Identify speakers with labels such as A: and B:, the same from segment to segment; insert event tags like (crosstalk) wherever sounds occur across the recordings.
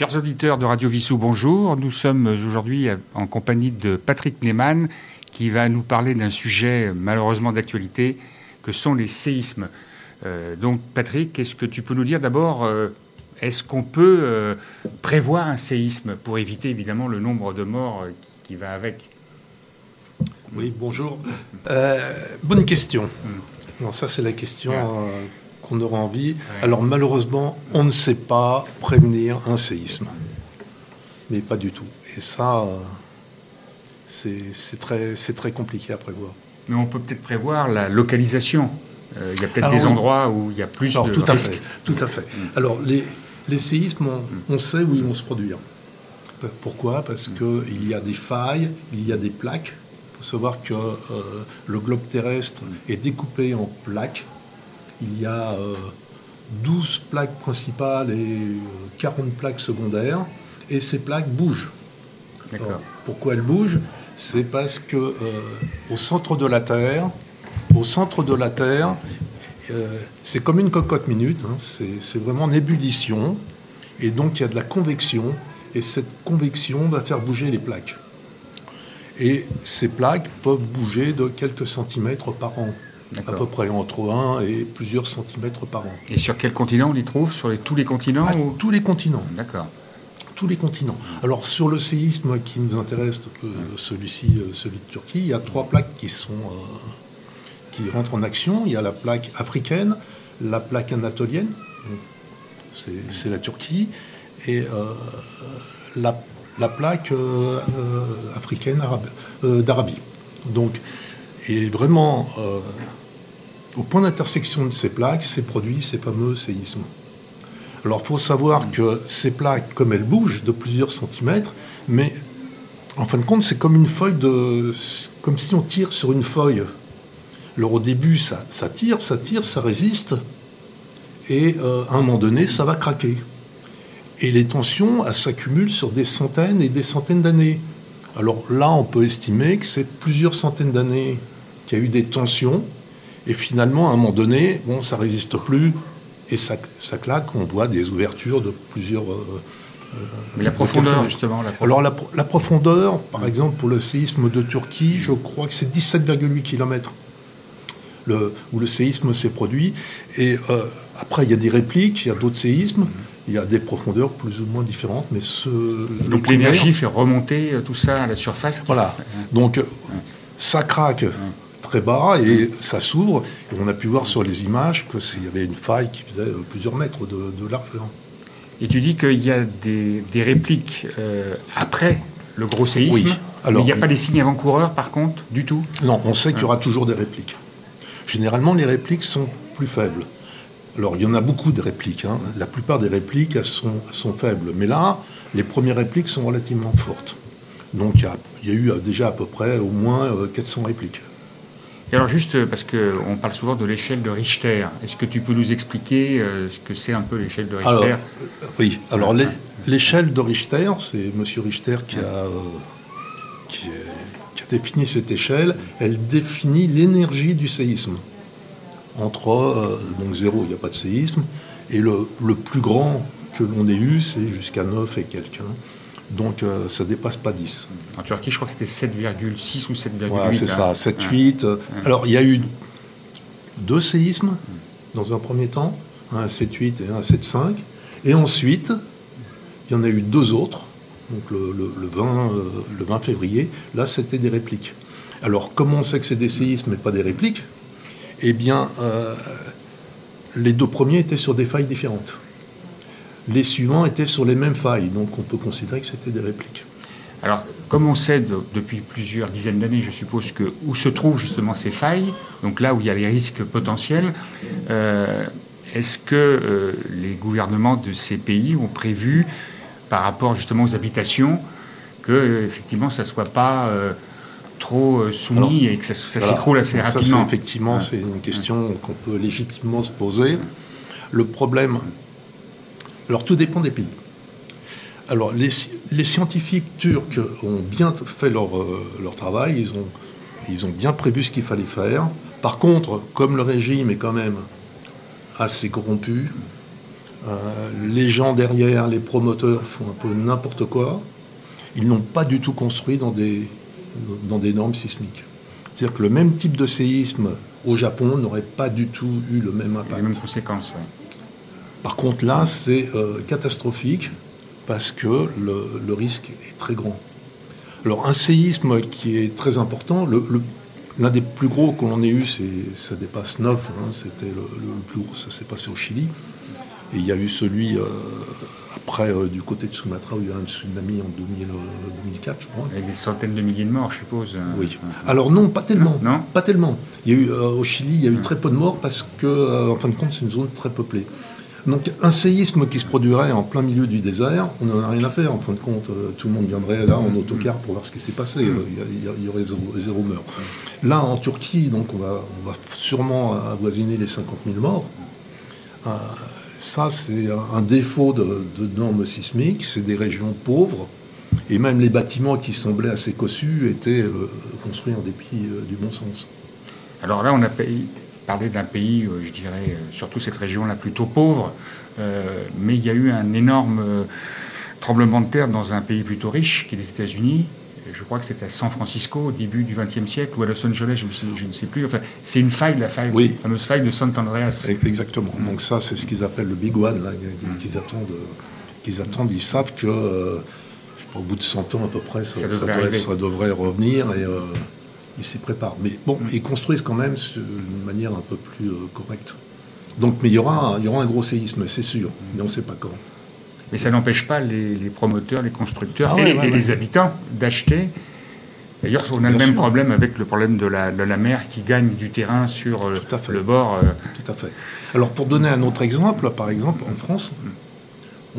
A: Chers auditeurs de Radio Vissou, bonjour. Nous sommes aujourd'hui en compagnie de Patrick Neyman qui va nous parler d'un sujet malheureusement d'actualité que sont les séismes. Euh, donc Patrick, est-ce que tu peux nous dire d'abord, euh, est-ce qu'on peut euh, prévoir un séisme pour éviter évidemment le nombre de morts qui, va avec?
B: Oui, bonjour. bonne question. Hmm. ça c'est la question on aura envie. Alors malheureusement, on ne sait pas prévenir un séisme. Mais pas du tout. Et ça, euh, c'est très, très compliqué à prévoir.
A: Mais on peut peut-être prévoir la localisation. Euh, il y a peut-être des endroits où il y a plus de
B: tout À fait, tout à fait. Mm. Alors les, les séismes, on, sait où ils vont se produire. Pourquoi? Parce mm. qu'il y a des failles, il y a des plaques. Il faut savoir que euh, le globe terrestre mm. est découpé en plaques il y a 12 euh, plaques principales et 40 euh, plaques secondaires, et ces plaques bougent. pourquoi elles bougent? C'est parce que euh, au centre de la Terre, au centre de la Terre, c'est comme une cocotte minute, hein, c'est vraiment en ébullition, et donc il y a de la convection, et cette convection va faire bouger les plaques. Et ces plaques peuvent bouger de quelques centimètres par an à peu près entre 1 et plusieurs centimètres par an.
A: Et sur quel continent on les trouve? Sur tous les continents
B: ah, Tous les continents.
A: D'accord.
B: Tous les continents. Alors sur le séisme qui nous intéresse, euh, celui-ci, euh, celui de Turquie, il y a trois plaques qui sont euh, qui rentrent en action. Il y a la plaque africaine, la plaque anatolienne, c'est la Turquie, et la, la, plaque africaine d'Arabie. Donc, et vraiment, au point d'intersection de ces plaques, s'est produit ces fameux séismes. Alors il faut savoir que ces plaques, comme elles bougent de plusieurs centimètres, mais en fin de compte, c'est comme une feuille de. comme si on tire sur une feuille. Alors au début, ça, ça tire, ça tire, ça résiste, et euh, à un moment donné, ça va craquer. Et les tensions, elles s'accumulent sur des centaines et des centaines d'années. Alors là, on peut estimer que c'est plusieurs centaines d'années qu'il y a eu des tensions, et finalement, à un moment donné, bon, ça résiste plus et ça, ça claque. On voit des ouvertures de plusieurs. Euh,
A: euh, Mais la profondeur, justement.
B: La Alors, la, profondeur, par exemple, pour le séisme de Turquie, je crois que c'est 17,8 km le, où le séisme s'est produit. Et euh, après, il y a des répliques, il y a d'autres séismes. Il y a des profondeurs plus ou moins différentes, mais ce.
A: Donc l'énergie fait remonter tout ça à la surface.
B: Voilà. Donc ça craque très bas et ça s'ouvre. Et on a pu voir sur les images qu'il y avait une faille qui faisait euh, plusieurs mètres de, largeur.
A: Et tu dis qu'il y a des, répliques euh, après le gros séisme. Oui. Alors, il n'y a pas des signes avant-coureurs, par contre, du tout?
B: Non, on sait qu'il y aura toujours des répliques. Généralement, les répliques sont plus faibles. Alors, il y en a beaucoup de répliques. Hein. La plupart des répliques, elles sont, sont, faibles. Mais là, les premières répliques sont relativement fortes. Donc, il y, a, il y a eu déjà à peu près au moins 400 euh, répliques.
A: Et alors juste euh, parce qu'on parle souvent de l'échelle de Richter, est-ce que tu peux nous expliquer euh, ce que c'est un peu l'échelle de Richter?
B: Euh, Oui, alors l'échelle de Richter, c'est M. Richter qui a, qui, a, défini cette échelle. Elle définit l'énergie du séisme. Entre donc zéro, il n'y a pas de séisme, et le, le plus grand que l'on ait eu, c'est jusqu'à 9 et quelqu'un. Donc euh, ça ne dépasse pas 10.
A: En Turquie, je crois que c'était 7,6 ou 7,8.
B: Voilà, c'est ça, 7,8. Hein. Alors il y a eu deux séismes dans un premier temps, un à 7,8 et un à 7,5. Et ensuite, il y en a eu deux autres, donc le, 20, le 20 euh, février. Là, c'était des répliques. Alors comment on sait que c'est des séismes et pas des répliques? Eh bien, euh, les deux premiers étaient sur des failles différentes. Les suivants étaient sur les mêmes failles, donc on peut considérer que c'était des répliques.
A: Alors, comme on sait depuis plusieurs dizaines d'années, je suppose que où se trouvent justement ces failles, donc là où il y a les risques potentiels, euh, est-ce que euh, les gouvernements de ces pays ont prévu, par rapport justement aux habitations, que effectivement ça soit pas euh, trop soumis et que ça, s'écroule assez rapidement?
B: Effectivement, c'est une question qu'on peut légitimement se poser. Le problème, alors tout dépend des pays. Alors les, scientifiques turcs ont bien fait leur, euh, travail, ils ont, bien prévu ce qu'il fallait faire. Par contre, comme le régime est quand même assez corrompu, les gens derrière, les promoteurs font un peu n'importe quoi. Ils n'ont pas du tout construit dans des, dans des normes sismiques. C'est-à-dire que le même type de séisme au Japon n'aurait pas du tout eu le même impact.
A: Les mêmes conséquences.
B: Par contre, là, c'est euh, catastrophique parce que le, risque est très grand. Alors, un séisme qui est très important, l'un des plus gros qu'on ait eu, ça dépasse 9, hein, c'était le, plus gros, ça s'est passé au Chili. Et il y a eu celui euh, après euh, du côté de Sumatra où il y a eu un tsunami en 2004, je crois.
A: Avec des centaines de milliers de morts, je suppose.
B: Oui. Alors non, pas tellement. Non, Pas tellement. Il y a eu, au Chili, il y a eu très peu de morts parce que, en fin de compte, c'est une zone très peuplée. Donc un séisme qui se produirait en plein milieu du désert, on n'en a rien à faire. En fin de compte, euh, tout le monde viendrait là en autocar pour voir ce qui s'est passé. Euh, il y, aurait zéro, meurtre. Là, en Turquie, donc on va, sûrement avoisiner les 50 000 morts. Euh, ça, c'est un défaut de, normes sismiques. C'est des régions pauvres. Et même les bâtiments qui semblaient assez cossus étaient construits en dépit du bon sens.
A: Alors là, on a payé, parler d'un pays, euh, je dirais, euh, surtout cette région-là plutôt pauvre, euh, mais il y a eu un énorme tremblement de terre dans un pays plutôt riche, qui est les États-Unis. Je crois que c'était à San Francisco au début du XXe siècle ou à Los Angeles, je, ne sais plus. Enfin, c'est une faille, la faille, la fameuse faille de San Andreas.
B: Exactement. Donc ça, c'est ce qu'ils appellent le Big One, là, qu'ils attendent. Qu'ils attendent. Ils savent que, au bout de 100 ans à peu près, ça, devrait, revenir et ils s'y préparent. Mais bon, ils construisent quand même d'une manière un peu plus euh, correcte. Donc, mais il y aura, il y aura un gros séisme, c'est sûr, mais on ne sait pas quand.
A: Mais ça n'empêche pas les, promoteurs, les constructeurs ah et, les habitants d'acheter. D'ailleurs, on a le même problème avec le problème de la, de la, mer qui gagne du terrain sur euh, le bord. Euh.
B: Tout à fait. Alors, pour donner un autre exemple, par exemple, en France,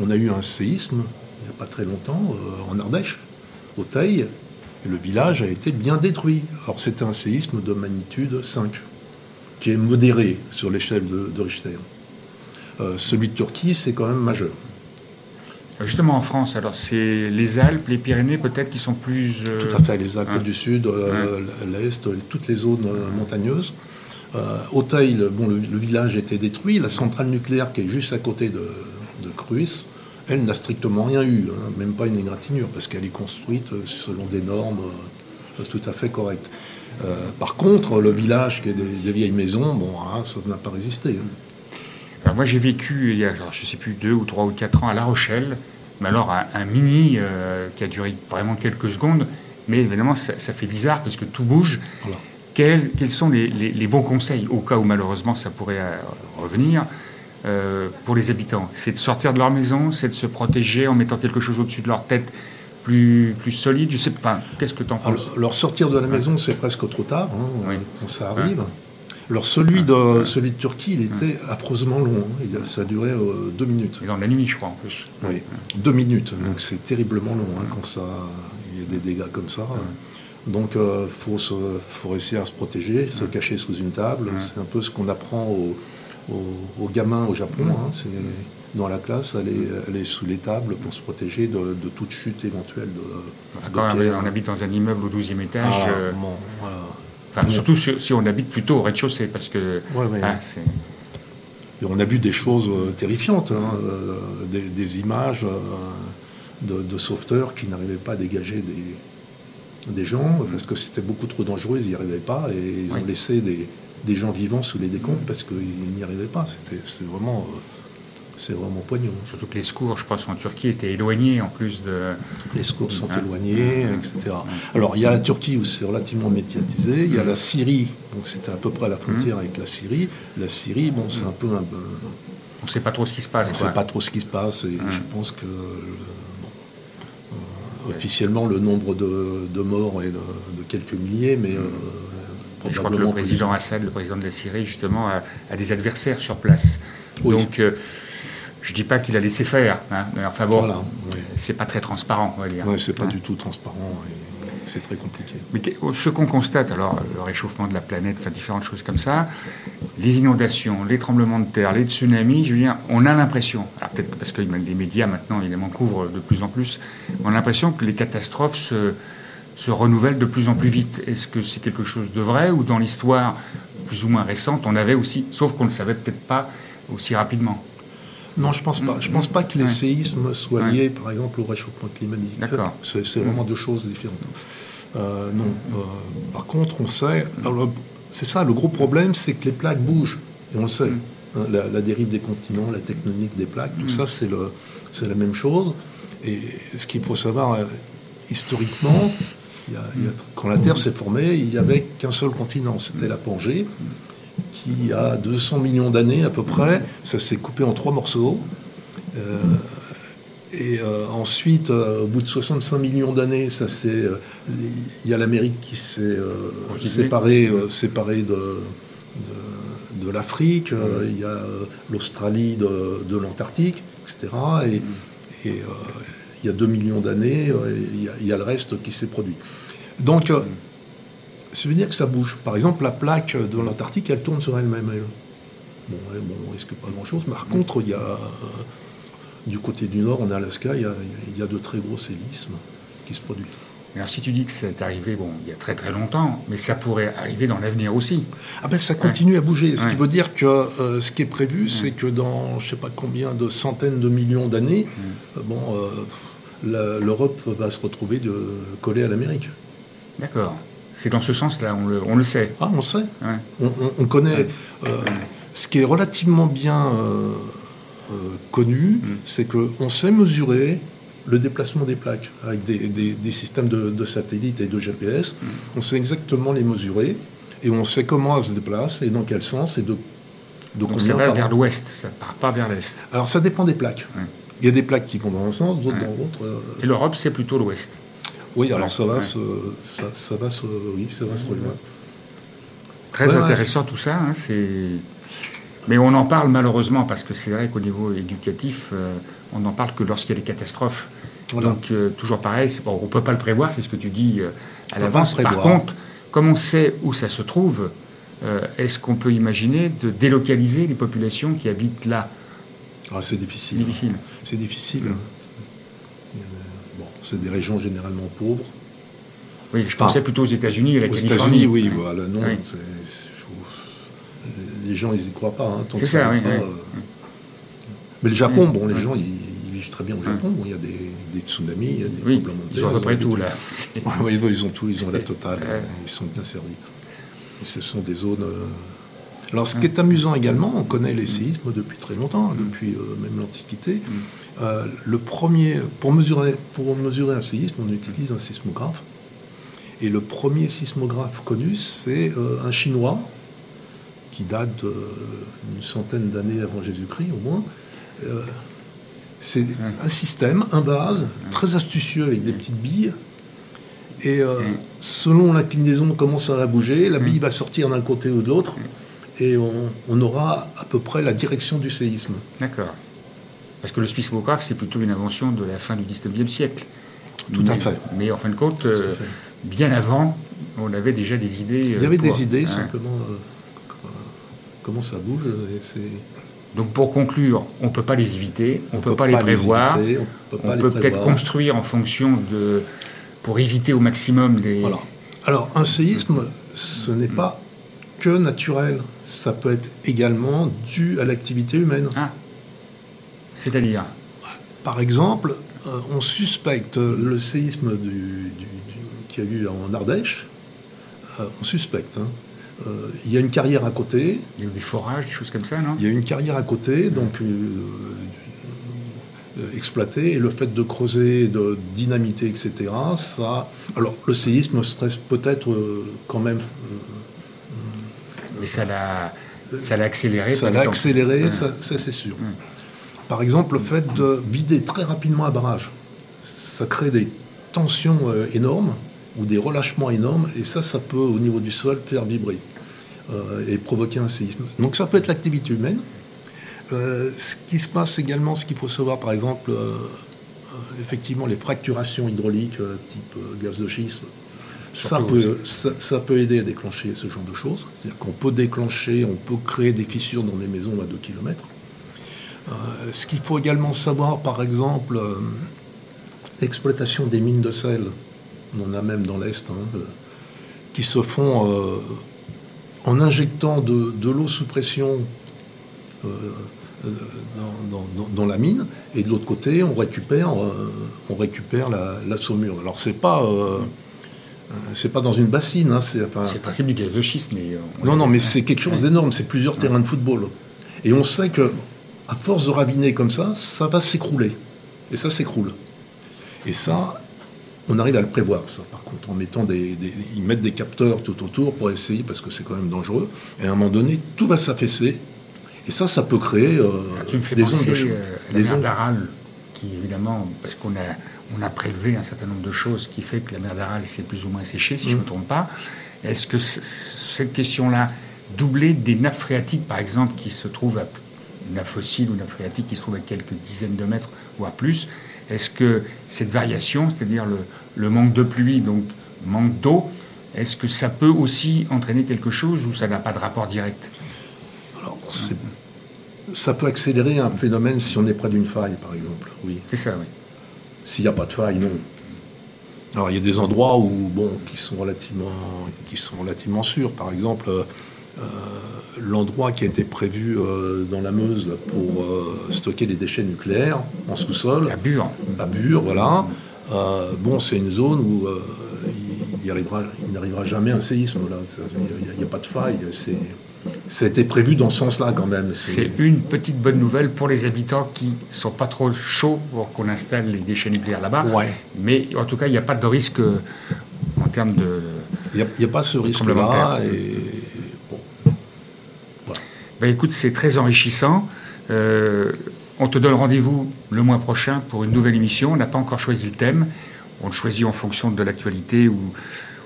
B: on a eu un séisme il n'y a pas très longtemps en Ardèche, au Teil, et le village a été bien détruit. Alors c'était un séisme de magnitude 5, qui est modéré sur l'échelle de, Richter. Euh, celui de Turquie, c'est quand même majeur.
A: Euh, justement en France, alors c'est les Alpes, les Pyrénées peut-être qui sont plus...
B: Euh, Tout à fait, les Alpes hein du Sud, hein l'Est, toutes les zones montagneuses. Auteuil, bon, le, village était détruit, la centrale nucléaire qui est juste à côté de, de Cruis elle n'a strictement rien eu, hein, même pas une égratignure, parce qu'elle est construite euh, selon des normes euh, tout à fait correctes. Euh, par contre, le village qui est des, vieilles maisons, bon, hein, ça n'a pas résisté. Hein.
A: Alors moi j'ai vécu il y a, je sais plus, deux ou trois ou quatre ans à La Rochelle, mais alors un, mini qui a duré vraiment quelques secondes, mais évidemment ça, fait bizarre parce que tout bouge. Quels, sont les, les, bons conseils au cas où malheureusement ça pourrait revenir? Euh, pour les habitants C'est de sortir de leur maison, c'est de se protéger en mettant quelque chose au-dessus de leur tête plus, plus solide Je sais pas. Qu'est-ce que tu en penses
B: alors, leur sortir de la maison, c'est presque trop tard hein, quand ça arrive. Alors celui de, celui de Turquie, il était affreusement long. Hein. ça a duré euh, deux minutes.
A: Et dans la nuit, je crois, en plus.
B: Oui, deux minutes. Donc c'est terriblement long hein, quand ça, il y a des dégâts comme ça. Donc il euh, faut, faut réussir à se protéger, se cacher sous une table. C'est un peu ce qu'on apprend aux, aux, gamins au Japon. Hein, c'est dans la classe, elle est, sous les tables pour se protéger de, toute chute éventuelle. De,
A: Quand on, habite dans un immeuble au 12e étage, ah, euh, surtout si, on habite plutôt au rez-de-chaussée, parce que
B: ah, et on a vu des choses euh, terrifiantes, hein, euh, des, images de, sauveteurs qui n'arrivaient pas à dégager des, des gens parce que c'était beaucoup trop dangereux, ils n'y arrivaient pas et ils ont laissé des, des gens vivants sous les décombres parce qu'ils n'y arrivaient pas. C'était vraiment, euh, c'est vraiment poignant.
A: Surtout que les secours, je pense, en Turquie étaient éloignés en plus de.
B: Les secours sont hein éloignés, etc. Alors il y a la Turquie où c'est relativement médiatisé. Il y a la Syrie, donc c'était à peu près à la frontière avec la Syrie. La Syrie, bon, c'est un peu un.
A: On ne sait pas trop ce qui se passe.
B: On ne sait pas trop ce qui se passe et je pense que. officiellement, le nombre de, morts est de, quelques milliers, mais euh,
A: je crois que le président Assad, le président de la Syrie, justement, a, des adversaires sur place. Donc, euh, je ne dis pas qu'il a laissé faire, hein, mais enfin bon, c'est pas très transparent, on va dire.
B: Oui, c'est pas hein. du tout transparent. C'est très compliqué.
A: Mais ce qu'on constate, alors, le réchauffement de la planète, enfin, différentes choses comme ça, les inondations, les tremblements de terre, les tsunamis, je veux dire, on a l'impression, alors peut-être parce que les médias maintenant, évidemment, couvrent de plus en plus, on a l'impression que les catastrophes se se renouvelle de plus en plus vite. Est-ce que c'est quelque chose de vrai ou dans l'histoire plus ou moins récente, on avait aussi, sauf qu'on ne le savait peut-être pas aussi rapidement?
B: Non, je pense pas. Je pense pas que les séismes soient liés, par exemple, au réchauffement climatique.
A: D'accord.
B: C'est vraiment deux choses différentes. Euh, non. Euh, par contre, on sait. C'est ça, le gros problème, c'est que les plaques bougent. Et on le sait. Hein, la, dérive des continents, la tectonique des plaques, tout ça, c'est la même chose. Et ce qu'il faut savoir, euh, quand la Terre s'est formée, il n'y avait qu'un seul continent, c'était la Pangée, qui a 200 millions d'années à peu près, ça s'est coupé en trois morceaux. Euh, et euh, ensuite, au bout de 65 millions d'années, ça c'est, il y a l'Amérique qui s'est séparée, séparée de, de, l'Afrique, il y a l'Australie de, l'Antarctique, etc. Et, et il y a 2 millions d'années, euh, il, y a le reste qui s'est produit. Donc, euh, ça veut dire que ça bouge. Par exemple, la plaque de l'Antarctique, elle tourne sur elle-même. Bon, bon, on risque pas grand-chose? Par contre, il y a, euh, du côté du nord, en Alaska, il y, a, de très gros séismes qui se produisent.
A: Alors si tu dis que c'est arrivé bon, il y a très très longtemps, mais ça pourrait arriver dans l'avenir aussi.
B: Ah ben ça continue à bouger. Ce qui veut dire que ce qui est prévu, c'est que dans je ne sais pas combien de centaines de millions d'années, bon, l'Europe va se retrouver de coller à l'Amérique.
A: D'accord. C'est dans ce sens-là, on le, sait.
B: Ah, on le sait. On, connaît. Euh, ce qui est relativement bien euh, euh, connu, mm. c'est qu'on sait mesurer le déplacement des plaques avec des, systèmes de, satellites et de GPS. Mm. On sait exactement les mesurer et on sait comment elles se déplacent et dans quel sens et de,
A: de Donc ça va vers l'ouest, ça ne part pas vers l'est.
B: Alors ça dépend des plaques. Il y a des plaques qui vont dans un sens, d'autres dans l'autre. Euh.
A: Et l'Europe, c'est plutôt l'Ouest.
B: Oui, alors ça va, se, ça, va se, oui, ça va se rejoindre.
A: Très intéressant tout ça. Hein, mais on en parle malheureusement parce que c'est vrai qu'au niveau éducatif, euh, on n'en parle que lorsqu'il y a des catastrophes. Donc euh, toujours pareil, bon, on ne peut pas le prévoir, c'est ce que tu dis à l'avance. Par contre, comme on sait où ça se trouve, est-ce qu'on peut imaginer de délocaliser les populations qui habitent là?
B: Ah, c'est difficile.
A: Difficile.
B: C'est difficile. Bon, c'est des régions généralement pauvres.
A: Oui, je pensais plutôt aux États-Unis
B: aux États-Unis, oui, voilà, non. Les gens, ils n'y croient pas. Hein,
A: c'est ça, oui,
B: euh, Mais le Japon, bon, les gens, ils, vivent très bien au Japon. il y a des, tsunamis, il y a des
A: oui, Ils ont à peu près tout, là. (laughs)
B: oui, ils ont tout, ils ont la totale. Ils sont bien servis. ce sont des zones. Euh, alors, ce qui est amusant également, on connaît les séismes depuis très longtemps, depuis euh, même l'Antiquité. Euh, le premier, pour mesurer, un séisme, on utilise un sismographe. Et le premier sismographe connu, c'est euh, un Chinois qui date d'une centaine d'années avant Jésus-Christ au moins. c'est un système, un vase, très astucieux avec des petites billes. Et selon l'inclinaison, comment ça va bouger, la bille va sortir d'un côté ou de l'autre et on, aura à peu près la direction du séisme.
A: D'accord. Parce que le sismographe, c'est plutôt une invention de la fin du 19e siècle.
B: Tout à fait.
A: Mais en fin de compte, euh, bien avant, on avait déjà des idées.
B: Il y avait des idées, simplement, euh, comment ça bouge.
A: Donc pour conclure, on ne peut pas les éviter, on ne peut, pas, les prévoir, on peut peut-être construire en fonction de... pour éviter au maximum les... Voilà.
B: Alors un séisme, ce n'est pas naturel. Ça peut être également dû à l'activité humaine.
A: Ah. C'est-à-dire
B: Par exemple, euh, on suspecte le séisme du, qu'il y a eu en Ardèche. Euh, on suspecte. Hein. Euh, il y a une carrière à côté.
A: Il y a eu des forages, des choses comme ça, non?
B: Il y a une carrière à côté, donc exploitée, et le fait de creuser, de dynamiter, etc., ça. Alors, le séisme stresse peut-être quand même
A: mais ça l'a, ça l'a accéléré.
B: Ça l'a accéléré, ça, c'est sûr. Par exemple, le fait de vider très rapidement un barrage, ça crée des tensions euh, énormes ou des relâchements énormes, et ça, ça peut, au niveau du sol, faire vibrer euh, et provoquer un séisme. Donc ça peut être l'activité humaine. Euh, ce qui se passe également, ce qu'il faut savoir, par exemple, effectivement, les fracturations hydrauliques type gaz de schiste, ça peut, ça, peut, aider à déclencher ce genre de choses. C'est-à-dire qu'on peut déclencher, on peut créer des fissures dans des maisons à 2 km. Euh, ce qu'il faut également savoir, par exemple, euh, l'exploitation des mines de sel, on en a même dans l'Est, hein, euh, qui se font en injectant de, l'eau sous pression dans, la mine, et de l'autre côté, on récupère, on récupère la, saumure. Alors c'est pas c'est pas dans une bassine. Hein,
A: c'est enfin... le principe du gaz de schiste, mais.
B: non, non, mais c'est quelque chose d'énorme. C'est plusieurs terrains de football. Et on sait que, à force de raviner comme ça, ça va s'écrouler. Et ça s'écroule. Et ça, on arrive à le prévoir, ça, par contre, en mettant des, Ils mettent des capteurs tout autour pour essayer, parce que c'est quand même dangereux. Et à un moment donné, tout va s'affaisser. Et ça, ça peut créer euh,
A: ah, tu me fais des ondes de euh, la mer d'Aral, qui évidemment, parce qu'on a, on a prélevé un certain nombre de choses qui fait que la mer d'Aral s'est plus ou moins séchée, si je ne me mm. trompe pas. Est-ce que cette question-là, doublée des nappes phréatiques, par exemple, qui se trouvent à une nappe fossile ou une nappe phréatique qui se trouve à quelques dizaines de mètres, voire plus, est-ce que cette variation, c'est-à-dire le, manque de pluie, donc manque d'eau, est-ce que ça peut aussi entraîner quelque chose ou ça n'a pas de rapport direct?
B: Alors, ça peut accélérer un phénomène si on est près d'une faille, par exemple. Oui.
A: C'est ça, oui.
B: S'il n'y a pas de faille, non. Alors, il y a des endroits où, bon, qui sont relativement, qui sont relativement sûrs. Par exemple, euh, euh, l'endroit qui a été prévu euh, dans la Meuse pour euh, stocker les déchets nucléaires en sous-sol.
A: À Bure.
B: À Bure, voilà. bon, c'est une zone où il n'arrivera jamais un séisme. Il n'y a, pas de faille. Ça a été prévu dans ce sens-là quand même.
A: C'est une petite bonne nouvelle pour les habitants qui ne sont pas trop chauds pour qu'on installe les déchets nucléaires là-bas.
B: Ouais.
A: Mais en tout cas, il n'y a pas de risque en termes de.
B: Il n'y a, pas ce risque-là. Et
A: ben, écoute, c'est très enrichissant. Euh, on te donne rendez-vous le mois prochain pour une nouvelle émission. On n'a pas encore choisi le thème. On le choisit en fonction de l'actualité ou,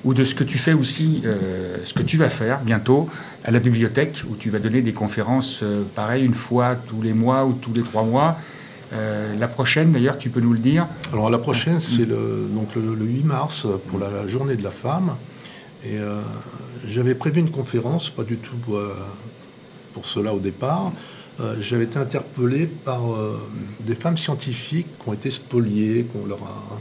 A: ou de ce que tu fais aussi, euh, ce que tu vas faire bientôt à la bibliothèque, où tu vas donner des conférences, euh, pareil, une fois tous les mois ou tous les trois mois. la prochaine, d'ailleurs, tu peux nous le dire
B: Alors la prochaine, c'est le, donc le, 8 mars pour la journée de la femme. Et j'avais prévu une conférence, pas du tout pour cela au départ. Euh, j'avais été interpellé par euh, des femmes scientifiques qui ont été spoliées, qu'on leur a,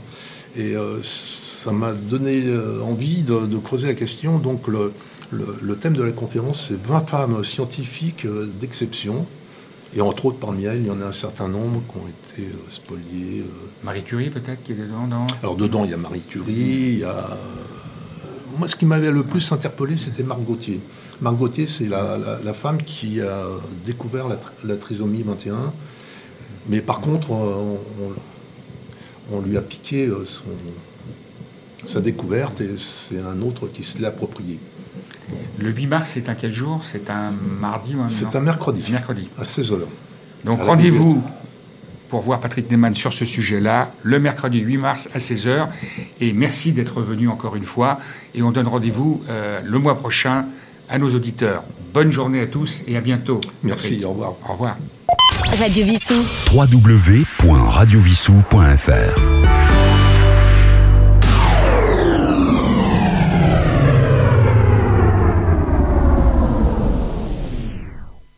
B: et euh, ça m'a donné envie de, creuser la question. Donc le, le, thème de la conférence, c'est 20 femmes scientifiques d'exception. Et entre autres, parmi elles, il y en a un certain nombre qui ont été spoliées.
A: Marie Curie, peut-être, qui est dedans non
B: Alors, dedans, il y a Marie Curie, il y a moi, ce qui m'avait le plus interpellé, c'était Marc Gauthier. Marc Gauthier, c'est la, femme qui a découvert la, trisomie 21. Mais par contre, on, lui a piqué euh, sa découverte et c'est un autre qui se l'a approprié.
A: Le 8 mars, c'est un quel jour? C'est un mardi ou un
B: C'est un mercredi.
A: Mercredi.
B: À 16h.
A: Donc rendez-vous pour voir Patrick Neyman sur ce sujet-là, le mercredi 8 mars à 16h. Et merci d'être venu encore une fois. Et on donne rendez-vous euh, le mois prochain à nos auditeurs. Bonne journée à tous et à bientôt.
B: Merci, au revoir.
A: Au revoir.
C: Radio Vissou. www.radiovissou.fr